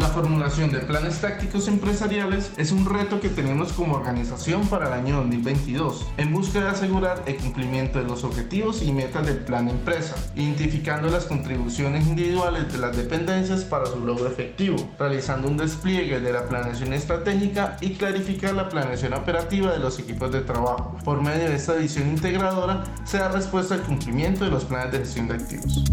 La formulación de planes tácticos empresariales es un reto que tenemos como organización para el año 2022 en busca de asegurar el cumplimiento de los objetivos y metas del plan empresa, identificando las contribuciones individuales de las dependencias para su logro efectivo, realizando un despliegue de la planeación estratégica y clarificar la planeación operativa de los equipos de trabajo. Por medio de esta visión integradora se da respuesta al cumplimiento de los planes de gestión de activos.